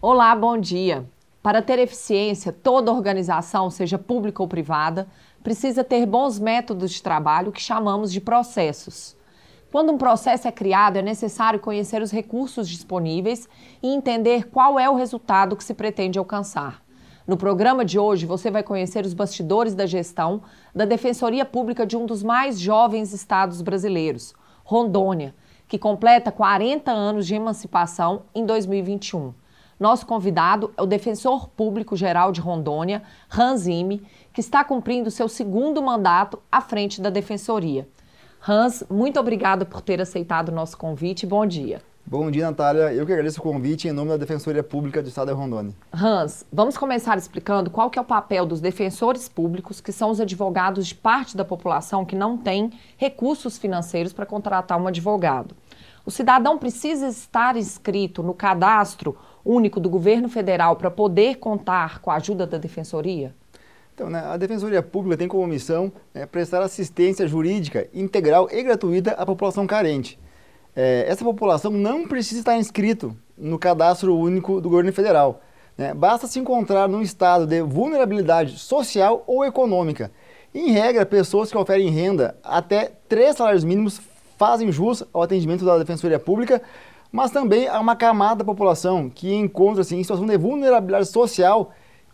Olá, bom dia. Para ter eficiência, toda organização, seja pública ou privada, precisa ter bons métodos de trabalho que chamamos de processos. Quando um processo é criado, é necessário conhecer os recursos disponíveis e entender qual é o resultado que se pretende alcançar. No programa de hoje, você vai conhecer os bastidores da gestão da Defensoria Pública de um dos mais jovens estados brasileiros, Rondônia, que completa 40 anos de emancipação em 2021. Nosso convidado é o Defensor Público Geral de Rondônia, Hans Ime, que está cumprindo seu segundo mandato à frente da Defensoria. Hans, muito obrigada por ter aceitado o nosso convite. Bom dia. Bom dia, Natália. Eu que agradeço o convite em nome da Defensoria Pública do Estado de Rondônia. Hans, vamos começar explicando qual que é o papel dos defensores públicos, que são os advogados de parte da população que não tem recursos financeiros para contratar um advogado. O cidadão precisa estar inscrito no cadastro único do governo federal para poder contar com a ajuda da defensoria? Então, né, a Defensoria Pública tem como missão é, prestar assistência jurídica integral e gratuita à população carente. É, essa população não precisa estar inscrito no cadastro único do governo federal. Né? Basta se encontrar num estado de vulnerabilidade social ou econômica. Em regra, pessoas que oferem renda até três salários mínimos fazem jus ao atendimento da Defensoria Pública, mas também há uma camada da população que encontra-se em situação de vulnerabilidade social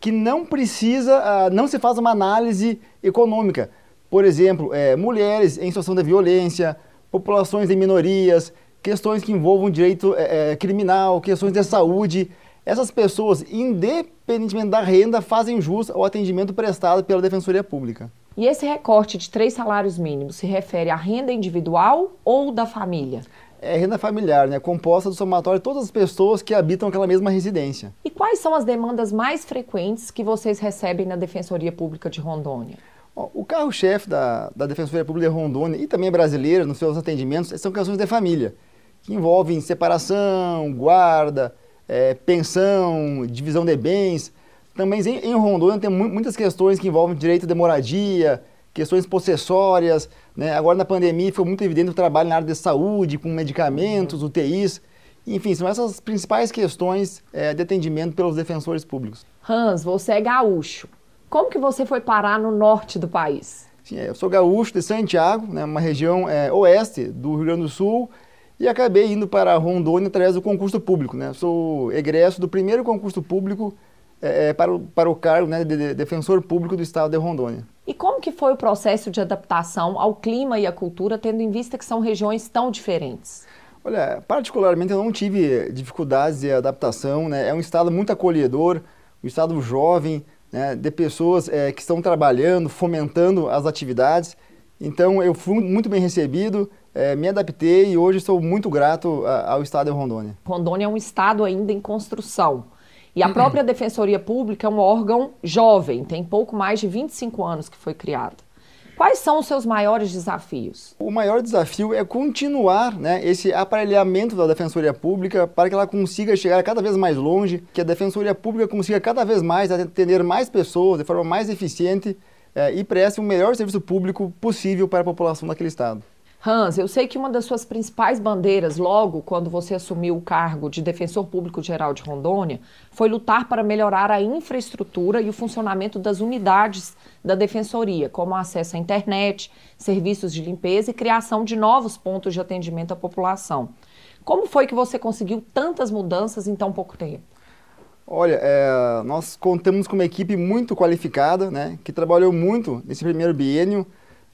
que não precisa, uh, não se faz uma análise econômica. Por exemplo, é, mulheres em situação de violência, populações de minorias, questões que envolvam direito é, criminal, questões de saúde. Essas pessoas, independentemente da renda, fazem jus ao atendimento prestado pela Defensoria Pública. E esse recorte de três salários mínimos se refere à renda individual ou da família? É renda familiar, né? composta do somatório de todas as pessoas que habitam aquela mesma residência. E quais são as demandas mais frequentes que vocês recebem na Defensoria Pública de Rondônia? O carro-chefe da, da Defensoria Pública de Rondônia e também brasileira nos seus atendimentos são questões de família, que envolvem separação, guarda, é, pensão, divisão de bens. Também em, em Rondônia tem muitas questões que envolvem direito de moradia, questões possessórias. Né? Agora, na pandemia, foi muito evidente o trabalho na área de saúde, com medicamentos, UTIs. Enfim, são essas principais questões é, de atendimento pelos defensores públicos. Hans, você é gaúcho. Como que você foi parar no norte do país? Sim, eu sou gaúcho de Santiago, né, uma região é, oeste do Rio Grande do Sul, e acabei indo para Rondônia através do concurso público. Né? Sou egresso do primeiro concurso público é, para, o, para o cargo né, de defensor público do estado de Rondônia. E como que foi o processo de adaptação ao clima e à cultura, tendo em vista que são regiões tão diferentes? Olha, particularmente eu não tive dificuldades de adaptação, né? É um estado muito acolhedor, um estado jovem, né? de pessoas é, que estão trabalhando, fomentando as atividades. Então eu fui muito bem recebido, é, me adaptei e hoje estou muito grato ao estado de Rondônia. Rondônia é um estado ainda em construção. E a própria Defensoria Pública é um órgão jovem, tem pouco mais de 25 anos que foi criado. Quais são os seus maiores desafios? O maior desafio é continuar né, esse aparelhamento da Defensoria Pública para que ela consiga chegar cada vez mais longe, que a Defensoria Pública consiga cada vez mais atender mais pessoas de forma mais eficiente é, e preste o melhor serviço público possível para a população daquele Estado. Hans, eu sei que uma das suas principais bandeiras, logo quando você assumiu o cargo de Defensor Público Geral de Rondônia, foi lutar para melhorar a infraestrutura e o funcionamento das unidades da Defensoria, como acesso à internet, serviços de limpeza e criação de novos pontos de atendimento à população. Como foi que você conseguiu tantas mudanças em tão pouco tempo? Olha, é, nós contamos com uma equipe muito qualificada, né, que trabalhou muito nesse primeiro biênio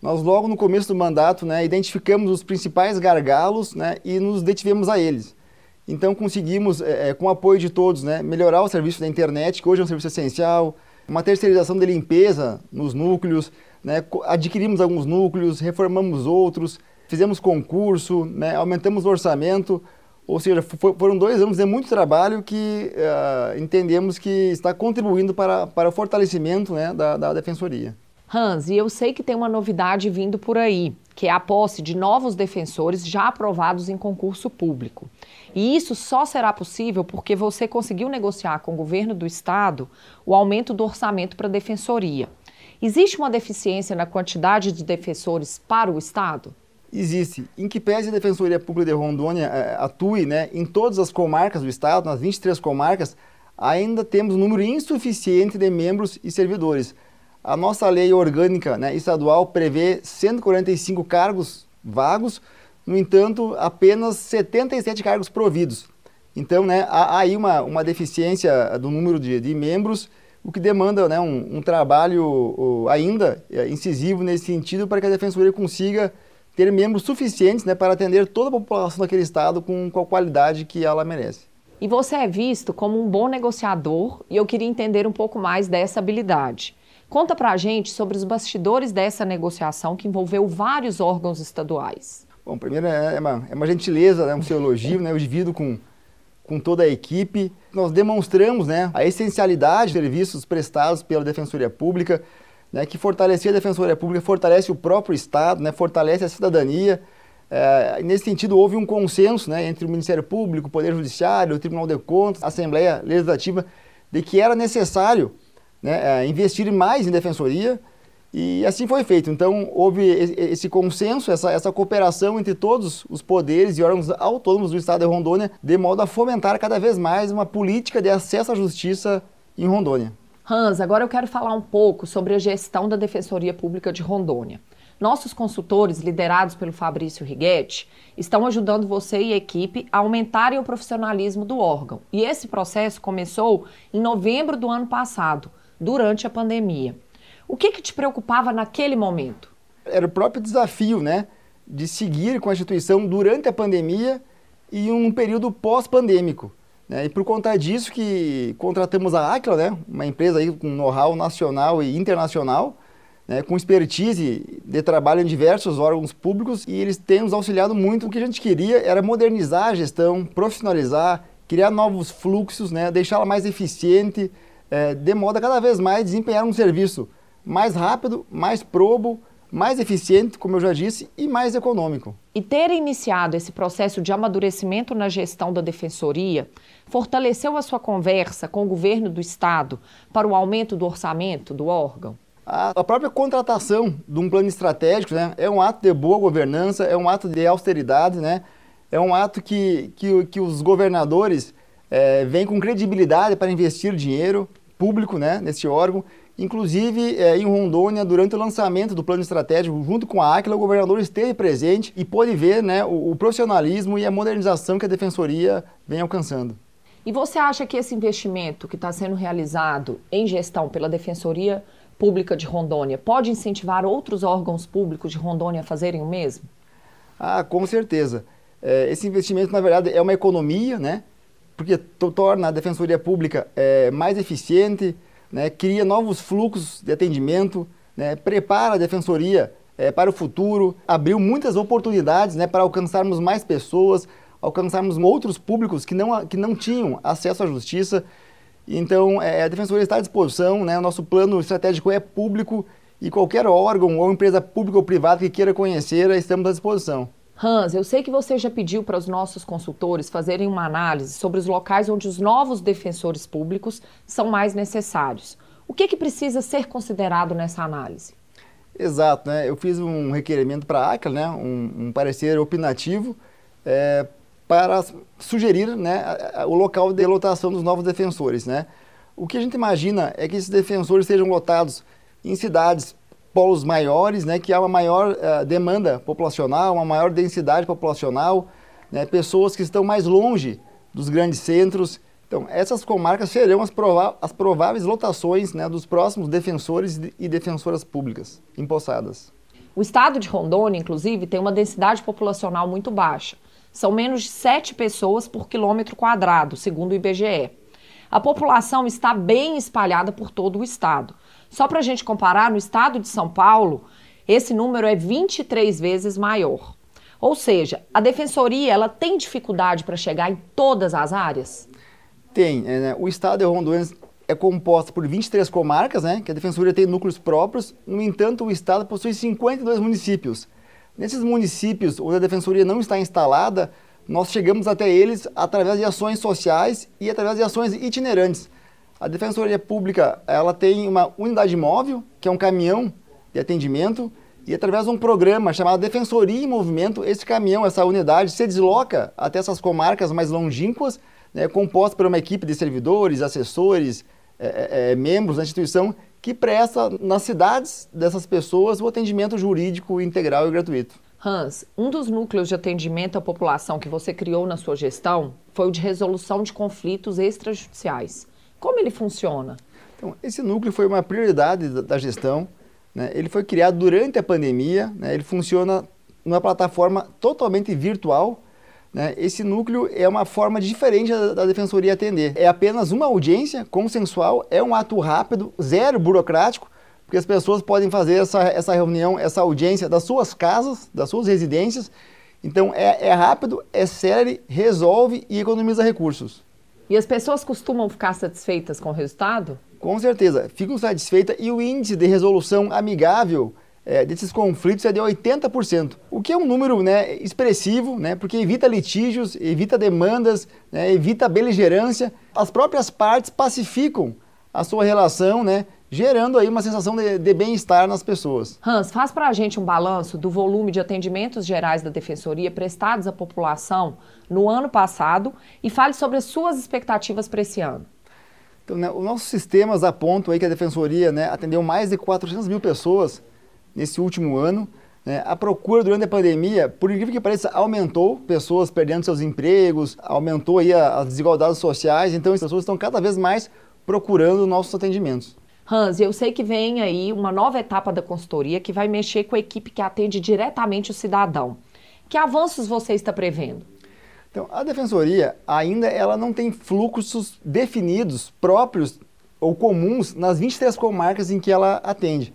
nós logo no começo do mandato né, identificamos os principais gargalos né, e nos detivemos a eles. Então conseguimos, é, com o apoio de todos, né, melhorar o serviço da internet, que hoje é um serviço essencial, uma terceirização de limpeza nos núcleos, né, adquirimos alguns núcleos, reformamos outros, fizemos concurso, né, aumentamos o orçamento, ou seja, foram dois anos de muito trabalho que uh, entendemos que está contribuindo para, para o fortalecimento né, da, da defensoria. Hans, e eu sei que tem uma novidade vindo por aí, que é a posse de novos defensores já aprovados em concurso público. E isso só será possível porque você conseguiu negociar com o governo do estado o aumento do orçamento para a defensoria. Existe uma deficiência na quantidade de defensores para o estado? Existe. Em que pese a Defensoria Pública de Rondônia eh, atue né, em todas as comarcas do estado, nas 23 comarcas, ainda temos um número insuficiente de membros e servidores. A nossa lei orgânica né, estadual prevê 145 cargos vagos, no entanto, apenas 77 cargos providos. Então, né, há aí uma, uma deficiência do número de, de membros, o que demanda né, um, um trabalho ainda eh, incisivo nesse sentido para que a Defensoria consiga ter membros suficientes né, para atender toda a população daquele estado com, com a qualidade que ela merece. E você é visto como um bom negociador e eu queria entender um pouco mais dessa habilidade. Conta pra gente sobre os bastidores dessa negociação que envolveu vários órgãos estaduais. Bom, primeiro é, é uma, é uma gentileza, né, um seu elogio, né, eu divido com, com toda a equipe. Nós demonstramos né, a essencialidade dos serviços prestados pela Defensoria Pública, né, que fortalecer a Defensoria Pública fortalece o próprio Estado, né, fortalece a cidadania. É, nesse sentido, houve um consenso né, entre o Ministério Público, o Poder Judiciário, o Tribunal de Contas, a Assembleia Legislativa, de que era necessário né, é, investir mais em defensoria, e assim foi feito. Então, houve esse consenso, essa, essa cooperação entre todos os poderes e órgãos autônomos do Estado de Rondônia, de modo a fomentar cada vez mais uma política de acesso à justiça em Rondônia. Hans, agora eu quero falar um pouco sobre a gestão da Defensoria Pública de Rondônia. Nossos consultores, liderados pelo Fabrício Righetti, estão ajudando você e a equipe a aumentarem o profissionalismo do órgão. E esse processo começou em novembro do ano passado, durante a pandemia. O que, que te preocupava naquele momento? Era o próprio desafio, né, de seguir com a instituição durante a pandemia e um período pós-pandêmico. Né? E por conta disso que contratamos a Aquila, né? uma empresa aí com know-how nacional e internacional, né? com expertise de trabalho em diversos órgãos públicos e eles têm nos auxiliado muito. O que a gente queria era modernizar a gestão, profissionalizar, criar novos fluxos, né? deixá-la mais eficiente, é, de modo a cada vez mais desempenhar um serviço mais rápido, mais probo, mais eficiente, como eu já disse, e mais econômico. E ter iniciado esse processo de amadurecimento na gestão da defensoria fortaleceu a sua conversa com o governo do estado para o aumento do orçamento do órgão? A própria contratação de um plano estratégico né, é um ato de boa governança, é um ato de austeridade, né, é um ato que, que, que os governadores é, vêm com credibilidade para investir dinheiro público né, nesse órgão Inclusive, é, em Rondônia, durante o lançamento do plano estratégico, junto com a Aquila, o governador esteve presente e pôde ver né, o, o profissionalismo e a modernização que a defensoria vem alcançando. E você acha que esse investimento que está sendo realizado em gestão pela Defensoria Pública de Rondônia pode incentivar outros órgãos públicos de Rondônia a fazerem o mesmo? Ah, com certeza. É, esse investimento, na verdade, é uma economia, né? Porque torna a Defensoria Pública é, mais eficiente, né, cria novos fluxos de atendimento, né, prepara a defensoria é, para o futuro, abriu muitas oportunidades né, para alcançarmos mais pessoas, alcançarmos outros públicos que não, que não tinham acesso à justiça. Então, é, a Defensoria está à disposição, né, o nosso plano estratégico é público e qualquer órgão ou empresa pública ou privada que queira conhecer, estamos à disposição. Hans, eu sei que você já pediu para os nossos consultores fazerem uma análise sobre os locais onde os novos defensores públicos são mais necessários. O que, que precisa ser considerado nessa análise? Exato, né? Eu fiz um requerimento para a ACLA, né? um, um parecer opinativo, é, para sugerir né, o local de lotação dos novos defensores. Né? O que a gente imagina é que esses defensores sejam lotados em cidades polos maiores, né, que há uma maior uh, demanda populacional, uma maior densidade populacional, né, pessoas que estão mais longe dos grandes centros. Então, essas comarcas serão as, as prováveis lotações né, dos próximos defensores e defensoras públicas empossadas. O estado de Rondônia, inclusive, tem uma densidade populacional muito baixa. São menos de 7 pessoas por quilômetro quadrado, segundo o IBGE. A população está bem espalhada por todo o estado. Só para a gente comparar, no estado de São Paulo, esse número é 23 vezes maior. Ou seja, a defensoria ela tem dificuldade para chegar em todas as áreas? Tem. É, né? O estado de Rondônia é composto por 23 comarcas, né, que a defensoria tem núcleos próprios. No entanto, o estado possui 52 municípios. Nesses municípios onde a defensoria não está instalada, nós chegamos até eles através de ações sociais e através de ações itinerantes. A Defensoria Pública ela tem uma unidade móvel, que é um caminhão de atendimento, e através de um programa chamado Defensoria em Movimento, esse caminhão, essa unidade, se desloca até essas comarcas mais longínquas, né, composta por uma equipe de servidores, assessores, é, é, é, membros da instituição, que presta nas cidades dessas pessoas o atendimento jurídico integral e gratuito. Hans, um dos núcleos de atendimento à população que você criou na sua gestão foi o de resolução de conflitos extrajudiciais. Como ele funciona? Então, esse núcleo foi uma prioridade da, gestão. Né? Ele foi criado durante a pandemia, né? ele funciona numa plataforma totalmente virtual. Né? Esse núcleo é uma forma diferente da, da defensoria atender. É apenas uma audiência consensual, é um ato rápido, zero burocrático, porque as pessoas podem fazer essa, essa reunião, essa audiência das suas casas, das suas residências. Então é, é rápido, é sério, resolve e economiza recursos. E as pessoas costumam ficar satisfeitas com o resultado? Com certeza, ficam satisfeitas e o índice de resolução amigável é, desses conflitos é de 80%, o que é um número né, expressivo, né, porque evita litígios, evita demandas, né, evita beligerância. As próprias partes pacificam a sua relação, né, gerando aí uma sensação de, de bem-estar nas pessoas. Hans, faz para a gente um balanço do volume de atendimentos gerais da Defensoria prestados à população no ano passado e fale sobre as suas expectativas para esse ano. Então, né, os nossos sistemas apontam aí que a Defensoria né, atendeu mais de 400 mil pessoas nesse último ano. Né. A procura durante a pandemia, por incrível que pareça, aumentou, pessoas perdendo seus empregos, aumentou aí as desigualdades sociais, então as pessoas estão cada vez mais procurando nossos atendimentos. Hans, eu sei que vem aí uma nova etapa da consultoria que vai mexer com a equipe que atende diretamente o cidadão. Que avanços você está prevendo? Então, a defensoria ainda ela não tem fluxos definidos próprios ou comuns nas 23 comarcas em que ela atende.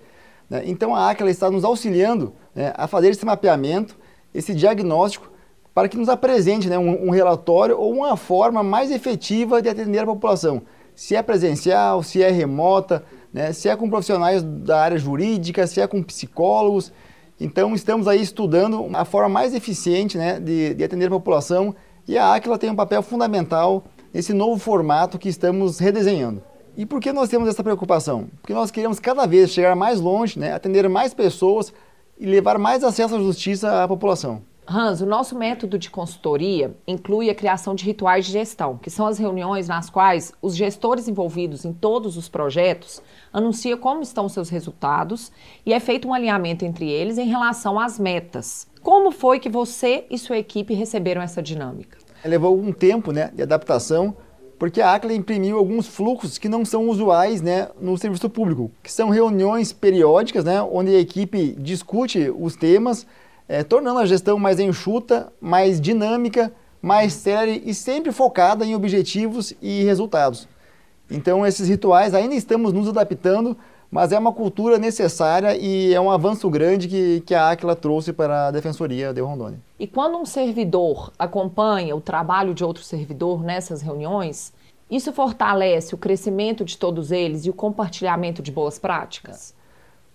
Né? Então, a ACA está nos auxiliando né, a fazer esse mapeamento, esse diagnóstico, para que nos apresente né, um, um relatório ou uma forma mais efetiva de atender a população. Se é presencial, se é remota, né, se é com profissionais da área jurídica, se é com psicólogos. Então, estamos aí estudando a forma mais eficiente né, de, de atender a população e a Aquila tem um papel fundamental nesse novo formato que estamos redesenhando. E por que nós temos essa preocupação? Porque nós queremos cada vez chegar mais longe, né, atender mais pessoas e levar mais acesso à justiça à população. Hans, o nosso método de consultoria inclui a criação de rituais de gestão, que são as reuniões nas quais os gestores envolvidos em todos os projetos anunciam como estão seus resultados e é feito um alinhamento entre eles em relação às metas. Como foi que você e sua equipe receberam essa dinâmica? Levou um tempo né, de adaptação, porque a ACLA imprimiu alguns fluxos que não são usuais né, no serviço público, que são reuniões periódicas, né, onde a equipe discute os temas, é, tornando a gestão mais enxuta, mais dinâmica, mais séria e sempre focada em objetivos e resultados. Então, esses rituais ainda estamos nos adaptando mas é uma cultura necessária e é um avanço grande que, que a Aquila trouxe para a Defensoria de Rondônia. E quando um servidor acompanha o trabalho de outro servidor nessas reuniões, isso fortalece o crescimento de todos eles e o compartilhamento de boas práticas?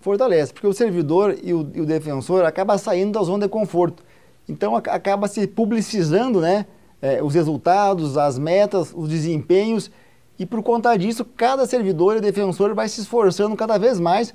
Fortalece, porque o servidor e o, e o defensor acaba saindo da zona de conforto. Então acaba se publicizando né, é, os resultados, as metas, os desempenhos e por conta disso, cada servidor e defensor vai se esforçando cada vez mais,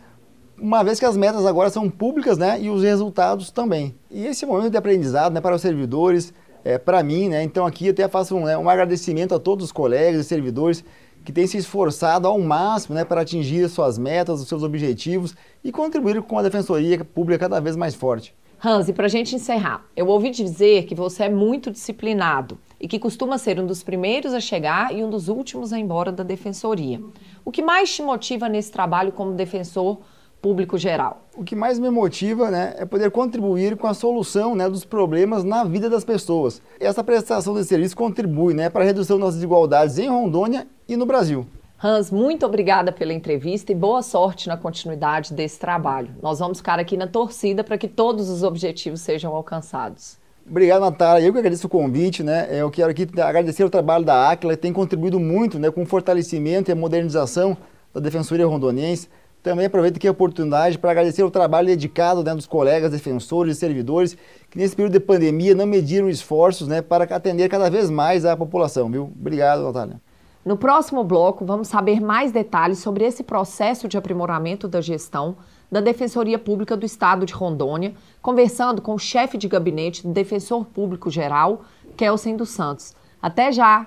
uma vez que as metas agora são públicas né, e os resultados também. E esse momento de aprendizado né, para os servidores, é, para mim, né, então aqui eu até faço um, né, um agradecimento a todos os colegas e servidores que têm se esforçado ao máximo né, para atingir suas metas, os seus objetivos e contribuir com a defensoria pública cada vez mais forte. Hans, e para a gente encerrar, eu ouvi dizer que você é muito disciplinado e que costuma ser um dos primeiros a chegar e um dos últimos a ir embora da defensoria. O que mais te motiva nesse trabalho como defensor público geral? O que mais me motiva né, é poder contribuir com a solução né, dos problemas na vida das pessoas. Essa prestação de serviço contribui né, para a redução das desigualdades em Rondônia e no Brasil. Hans, muito obrigada pela entrevista e boa sorte na continuidade desse trabalho. Nós vamos ficar aqui na torcida para que todos os objetivos sejam alcançados. Obrigado, Natália. Eu que agradeço o convite, né? Eu quero aqui agradecer o trabalho da Aquila, que tem contribuído muito né, com o fortalecimento e a modernização da Defensoria Rondoniense. Também aproveito aqui a oportunidade para agradecer o trabalho dedicado né, dos colegas defensores e servidores que nesse período de pandemia não mediram esforços né, para atender cada vez mais a população. Viu? Obrigado, Natália. No próximo bloco, vamos saber mais detalhes sobre esse processo de aprimoramento da gestão da Defensoria Pública do Estado de Rondônia, conversando com o chefe de gabinete do Defensor Público Geral, Kelsen dos Santos. Até já!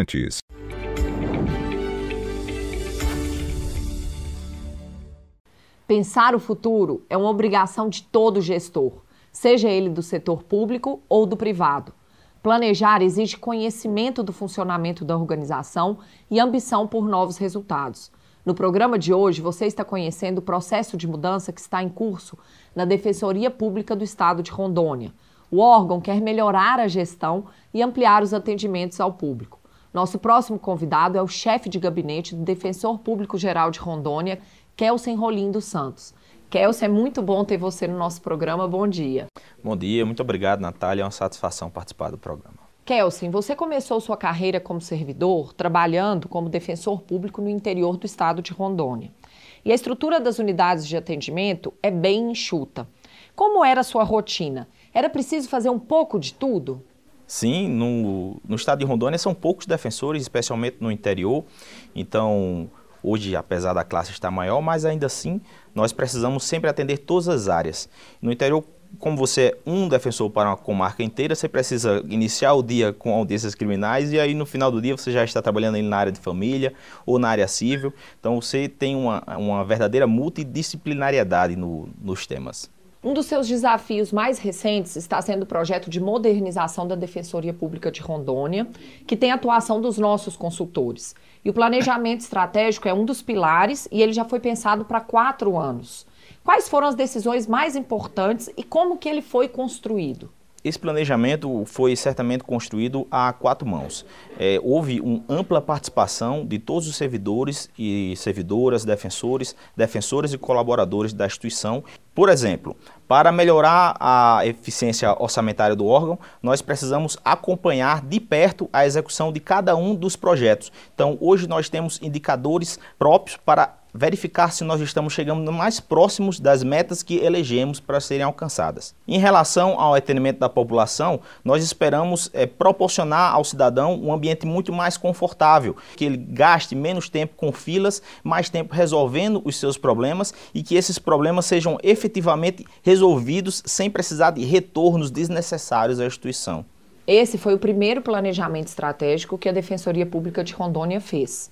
Pensar o futuro é uma obrigação de todo gestor, seja ele do setor público ou do privado. Planejar exige conhecimento do funcionamento da organização e ambição por novos resultados. No programa de hoje, você está conhecendo o processo de mudança que está em curso na Defensoria Pública do Estado de Rondônia. O órgão quer melhorar a gestão e ampliar os atendimentos ao público. Nosso próximo convidado é o chefe de gabinete do Defensor Público Geral de Rondônia, Kelsen Rolim dos Santos. Kelsen, é muito bom ter você no nosso programa. Bom dia. Bom dia, muito obrigado, Natália. É uma satisfação participar do programa. Kelsen, você começou sua carreira como servidor trabalhando como defensor público no interior do estado de Rondônia. E a estrutura das unidades de atendimento é bem enxuta. Como era a sua rotina? Era preciso fazer um pouco de tudo? Sim, no, no estado de Rondônia são poucos defensores, especialmente no interior. Então, Hoje, apesar da classe estar maior, mas ainda assim nós precisamos sempre atender todas as áreas. No interior, como você é um defensor para uma comarca inteira, você precisa iniciar o dia com audiências criminais e aí no final do dia você já está trabalhando na área de família ou na área civil. Então você tem uma, uma verdadeira multidisciplinariedade no, nos temas. Um dos seus desafios mais recentes está sendo o projeto de modernização da Defensoria Pública de Rondônia, que tem atuação dos nossos consultores. E o planejamento estratégico é um dos pilares e ele já foi pensado para quatro anos. Quais foram as decisões mais importantes e como que ele foi construído? Esse planejamento foi certamente construído a quatro mãos. É, houve uma ampla participação de todos os servidores e servidoras, defensores, defensoras e colaboradores da instituição. Por exemplo, para melhorar a eficiência orçamentária do órgão, nós precisamos acompanhar de perto a execução de cada um dos projetos. Então, hoje nós temos indicadores próprios para verificar se nós estamos chegando mais próximos das metas que elegemos para serem alcançadas. Em relação ao atendimento da população, nós esperamos é, proporcionar ao cidadão um ambiente muito mais confortável, que ele gaste menos tempo com filas, mais tempo resolvendo os seus problemas e que esses problemas sejam efetivamente resolvidos sem precisar de retornos desnecessários à instituição. Esse foi o primeiro planejamento estratégico que a Defensoria Pública de Rondônia fez.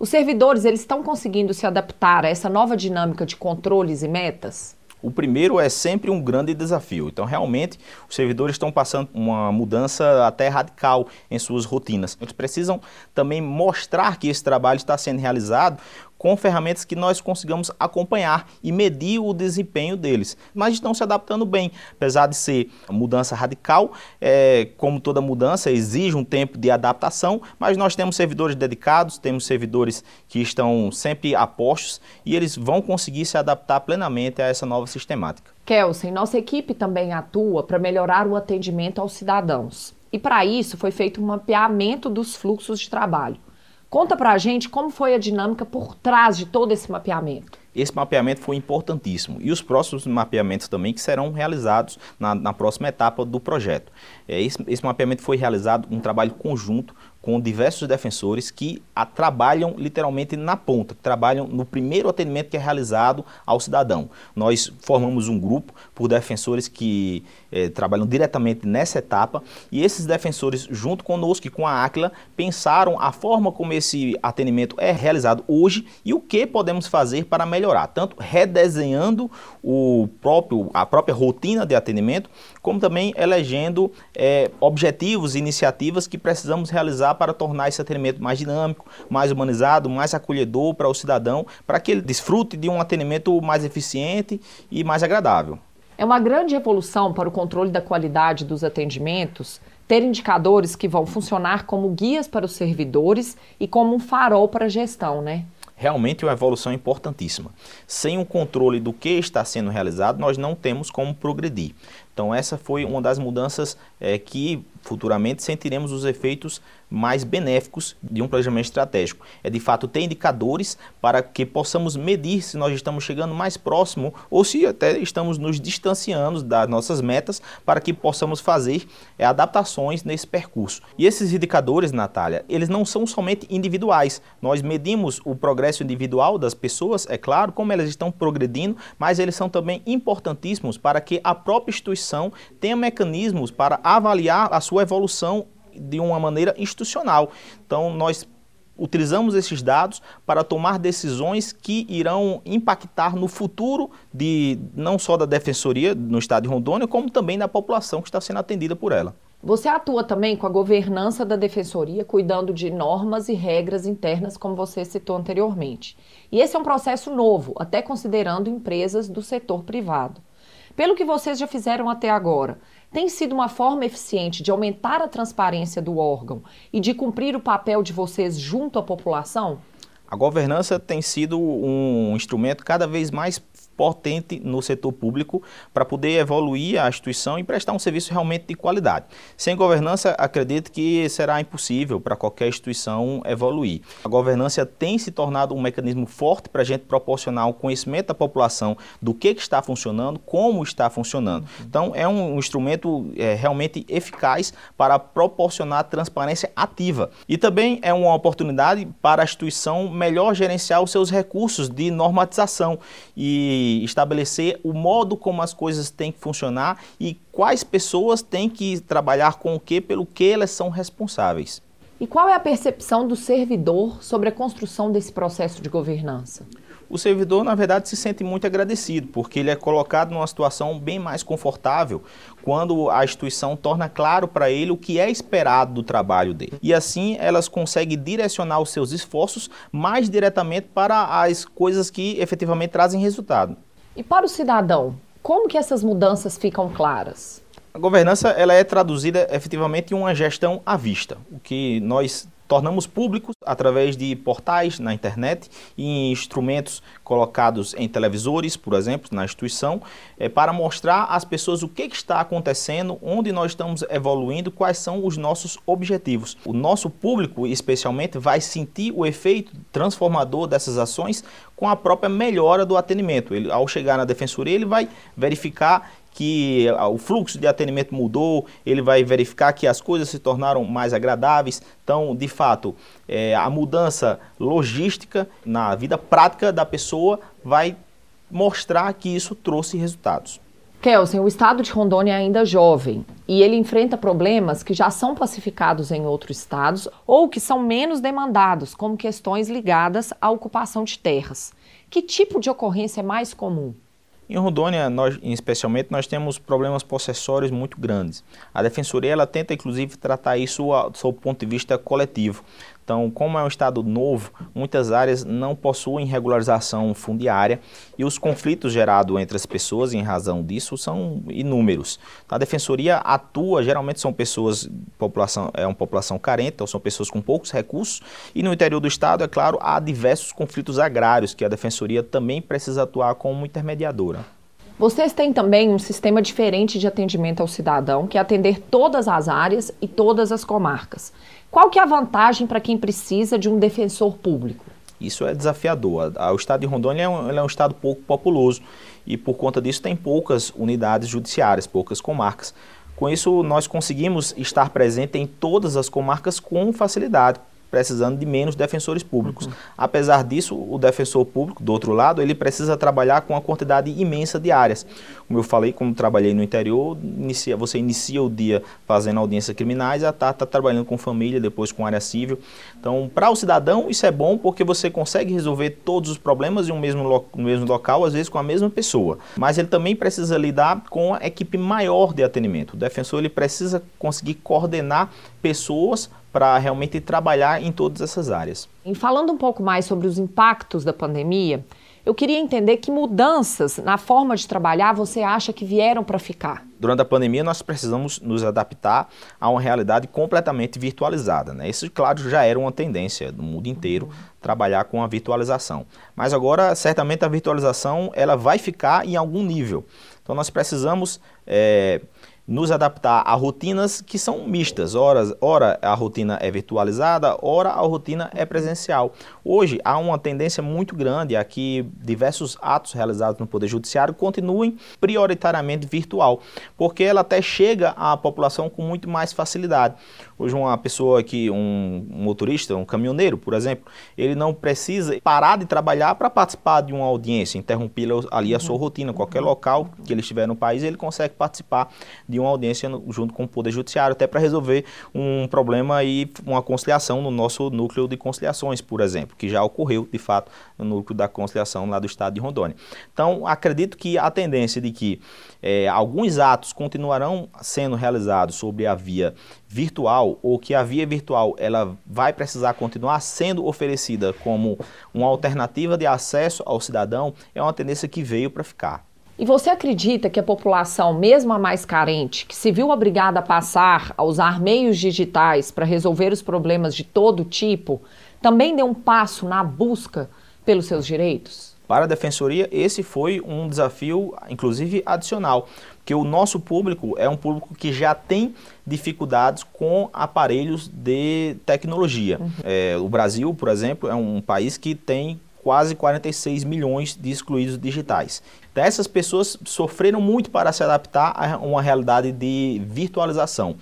Os servidores, eles estão conseguindo se adaptar a essa nova dinâmica de controles e metas? O primeiro é sempre um grande desafio. Então, realmente, os servidores estão passando uma mudança até radical em suas rotinas. Eles precisam também mostrar que esse trabalho está sendo realizado com ferramentas que nós consigamos acompanhar e medir o desempenho deles. Mas estão se adaptando bem, apesar de ser mudança radical, é, como toda mudança, exige um tempo de adaptação, mas nós temos servidores dedicados, temos servidores que estão sempre a postos e eles vão conseguir se adaptar plenamente a essa nova sistemática. Kelsen, nossa equipe também atua para melhorar o atendimento aos cidadãos. E para isso foi feito um mapeamento dos fluxos de trabalho. Conta pra gente como foi a dinâmica por trás de todo esse mapeamento. Esse mapeamento foi importantíssimo. E os próximos mapeamentos também que serão realizados na, na próxima etapa do projeto. É, esse, esse mapeamento foi realizado um trabalho conjunto com diversos defensores que a, trabalham literalmente na ponta, que trabalham no primeiro atendimento que é realizado ao cidadão. Nós formamos um grupo por defensores que eh, trabalham diretamente nessa etapa e esses defensores, junto conosco e com a Aquila, pensaram a forma como esse atendimento é realizado hoje e o que podemos fazer para melhorar, tanto redesenhando o próprio, a própria rotina de atendimento, como também elegendo eh, objetivos e iniciativas que precisamos realizar para tornar esse atendimento mais dinâmico, mais humanizado, mais acolhedor para o cidadão, para que ele desfrute de um atendimento mais eficiente e mais agradável. É uma grande evolução para o controle da qualidade dos atendimentos ter indicadores que vão funcionar como guias para os servidores e como um farol para a gestão, né? Realmente uma evolução importantíssima. Sem o controle do que está sendo realizado, nós não temos como progredir. Então essa foi uma das mudanças é, que futuramente sentiremos os efeitos mais benéficos de um planejamento estratégico. É de fato ter indicadores para que possamos medir se nós estamos chegando mais próximo ou se até estamos nos distanciando das nossas metas para que possamos fazer é, adaptações nesse percurso. E esses indicadores, Natália, eles não são somente individuais. Nós medimos o progresso individual das pessoas, é claro, como elas estão progredindo, mas eles são também importantíssimos para que a própria instituição tenha mecanismos para avaliar a sua evolução de uma maneira institucional. Então, nós utilizamos esses dados para tomar decisões que irão impactar no futuro de não só da defensoria no estado de Rondônia, como também da população que está sendo atendida por ela. Você atua também com a governança da defensoria, cuidando de normas e regras internas, como você citou anteriormente. E esse é um processo novo, até considerando empresas do setor privado. Pelo que vocês já fizeram até agora, tem sido uma forma eficiente de aumentar a transparência do órgão e de cumprir o papel de vocês junto à população? A governança tem sido um instrumento cada vez mais potente no setor público para poder evoluir a instituição e prestar um serviço realmente de qualidade. Sem governança, acredito que será impossível para qualquer instituição evoluir. A governança tem se tornado um mecanismo forte para a gente proporcionar o conhecimento da população do que, que está funcionando, como está funcionando. Então, é um instrumento é, realmente eficaz para proporcionar transparência ativa. E também é uma oportunidade para a instituição melhor gerenciar os seus recursos de normatização e estabelecer o modo como as coisas têm que funcionar e quais pessoas têm que trabalhar com o que, pelo que elas são responsáveis. E qual é a percepção do servidor sobre a construção desse processo de governança? O servidor, na verdade, se sente muito agradecido, porque ele é colocado numa situação bem mais confortável quando a instituição torna claro para ele o que é esperado do trabalho dele. E assim elas conseguem direcionar os seus esforços mais diretamente para as coisas que efetivamente trazem resultado. E para o cidadão, como que essas mudanças ficam claras? A governança ela é traduzida efetivamente em uma gestão à vista, o que nós tornamos públicos através de portais na internet e instrumentos colocados em televisores, por exemplo, na instituição, é, para mostrar às pessoas o que, que está acontecendo, onde nós estamos evoluindo, quais são os nossos objetivos. O nosso público, especialmente, vai sentir o efeito transformador dessas ações com a própria melhora do atendimento. Ele, ao chegar na defensoria, ele vai verificar que o fluxo de atendimento mudou, ele vai verificar que as coisas se tornaram mais agradáveis. Então, de fato, é, a mudança logística na vida prática da pessoa vai mostrar que isso trouxe resultados. Kelsen, o estado de Rondônia é ainda jovem e ele enfrenta problemas que já são pacificados em outros estados ou que são menos demandados, como questões ligadas à ocupação de terras. Que tipo de ocorrência é mais comum? Em Rondônia, nós, especialmente, nós temos problemas possessórios muito grandes. A Defensoria ela tenta, inclusive, tratar isso do ponto de vista coletivo. Então, como é um estado novo, muitas áreas não possuem regularização fundiária e os conflitos gerados entre as pessoas em razão disso são inúmeros. A defensoria atua, geralmente são pessoas, população, é uma população carente, então são pessoas com poucos recursos e no interior do estado, é claro, há diversos conflitos agrários que a defensoria também precisa atuar como intermediadora. Vocês têm também um sistema diferente de atendimento ao cidadão, que é atender todas as áreas e todas as comarcas. Qual que é a vantagem para quem precisa de um defensor público? Isso é desafiador. O estado de Rondônia é um, é um estado pouco populoso e por conta disso tem poucas unidades judiciárias, poucas comarcas. Com isso, nós conseguimos estar presente em todas as comarcas com facilidade, precisando de menos defensores públicos. Uhum. Apesar disso, o defensor público, do outro lado, ele precisa trabalhar com uma quantidade imensa de áreas. Como eu falei, como trabalhei no interior, inicia, você inicia o dia fazendo audiências criminais, a tarde está trabalhando com família, depois com área civil. Então, para o cidadão, isso é bom porque você consegue resolver todos os problemas em um mesmo, no mesmo local, às vezes com a mesma pessoa. Mas ele também precisa lidar com a equipe maior de atendimento. O defensor ele precisa conseguir coordenar pessoas para realmente trabalhar em todas essas áreas. Em falando um pouco mais sobre os impactos da pandemia, eu queria entender que mudanças na forma de trabalhar você acha que vieram para ficar. Durante a pandemia, nós precisamos nos adaptar a uma realidade completamente virtualizada. Né? Isso, claro, já era uma tendência do mundo inteiro, trabalhar com a virtualização. Mas agora, certamente, a virtualização ela vai ficar em algum nível. Então, nós precisamos é, nos adaptar a rotinas que são mistas. Ora, ora a rotina é virtualizada, ora a rotina é presencial. Hoje há uma tendência muito grande a que diversos atos realizados no Poder Judiciário continuem prioritariamente virtual, porque ela até chega à população com muito mais facilidade. Hoje uma pessoa que, um, motorista, um caminhoneiro, por exemplo, ele não precisa parar de trabalhar para participar de uma audiência, interromper ali a sua rotina. Qualquer local que ele estiver no país, ele consegue participar de uma audiência junto com o Poder Judiciário, até para resolver um problema e uma conciliação no nosso núcleo de conciliações, por exemplo, que já ocorreu, de fato, no núcleo da conciliação lá do estado de Rondônia. Então, acredito que a tendência de que é, alguns atos continuarão sendo realizados sobre a via virtual ou que a via virtual ela vai precisar continuar sendo oferecida como uma alternativa de acesso ao cidadão é uma tendência que veio para ficar. E você acredita que a população, mesmo a mais carente, que se viu obrigada a passar a usar meios digitais para resolver os problemas de todo tipo, também deu um passo na busca pelos seus direitos? Para a defensoria, esse foi um desafio, inclusive adicional, porque o nosso público é um público que já tem dificuldades com aparelhos de tecnologia. Uhum. É, o Brasil, por exemplo, é um país que tem quase 46 milhões de excluídos digitais. Então, essas pessoas sofreram muito para se adaptar a uma realidade de virtualização.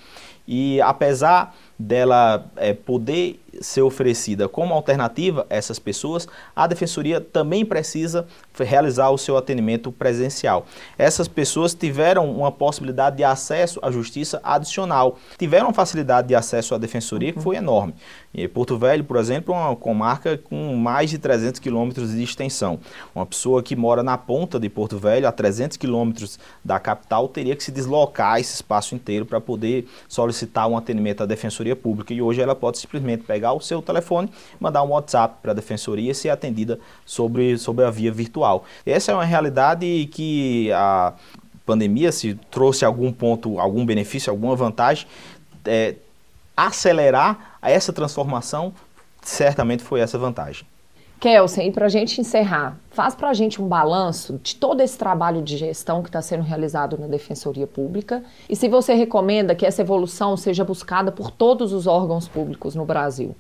E apesar dela é, poder ser oferecida como alternativa a essas pessoas, a defensoria também precisa realizar o seu atendimento presencial. Essas pessoas tiveram uma possibilidade de acesso à justiça adicional, tiveram facilidade de acesso à defensoria que foi enorme. E Porto Velho, por exemplo, é uma comarca com mais de 300 quilômetros de extensão. Uma pessoa que mora na ponta de Porto Velho, a 300 quilômetros da capital, teria que se deslocar esse espaço inteiro para poder solicitar um atendimento à defensoria pública. E hoje ela pode simplesmente pegar pegar o seu telefone, mandar um WhatsApp para a defensoria e ser atendida sobre, sobre a via virtual. Essa é uma realidade que a pandemia, se trouxe algum ponto, algum benefício, alguma vantagem, é, acelerar essa transformação certamente foi essa vantagem. Kelsen, e para a gente encerrar, faz para a gente um balanço de todo esse trabalho de gestão que está sendo realizado na Defensoria Pública e se você recomenda que essa evolução seja buscada por todos os órgãos públicos no Brasil.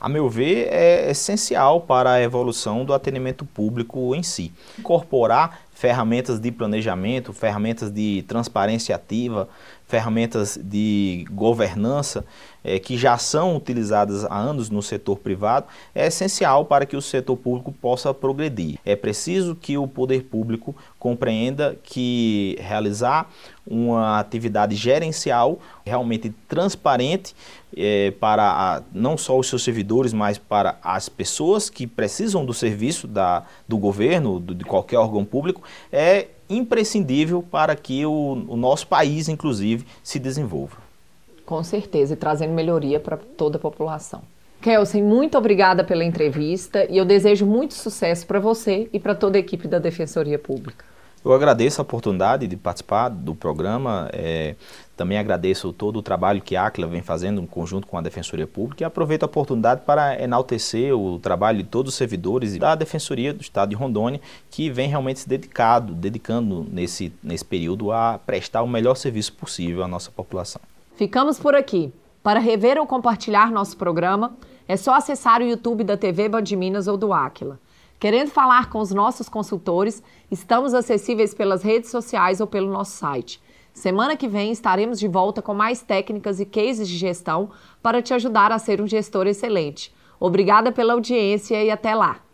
A meu ver, é essencial para a evolução do atendimento público em si. Incorporar ferramentas de planejamento, ferramentas de transparência ativa, ferramentas de governança é, que já são utilizadas há anos no setor privado, é essencial para que o setor público possa progredir. É preciso que o poder público compreenda que realizar uma atividade gerencial realmente transparente é, para a, não só os seus servidores, mas para as pessoas que precisam do serviço da, do governo, do, de qualquer órgão público, é imprescindível para que o, o nosso país, inclusive, se desenvolva. Com certeza, e trazendo melhoria para toda a população. Kelsen, muito obrigada pela entrevista e eu desejo muito sucesso para você e para toda a equipe da Defensoria Pública. Eu agradeço a oportunidade de participar do programa. É, também agradeço todo o trabalho que a Aquila vem fazendo em conjunto com a Defensoria Pública e aproveito a oportunidade para enaltecer o trabalho de todos os servidores da Defensoria do Estado de Rondônia, que vem realmente se dedicado, dedicando nesse, nesse período a prestar o melhor serviço possível à nossa população. Ficamos por aqui. Para rever ou compartilhar nosso programa, É só acessar o YouTube da TV Band Minas ou do Aquila. Querendo falar com os nossos consultores, estamos acessíveis pelas redes sociais ou pelo nosso site. Semana que vem estaremos de volta com mais técnicas e cases de gestão para te ajudar a ser um gestor excelente. Obrigada pela audiência e até lá!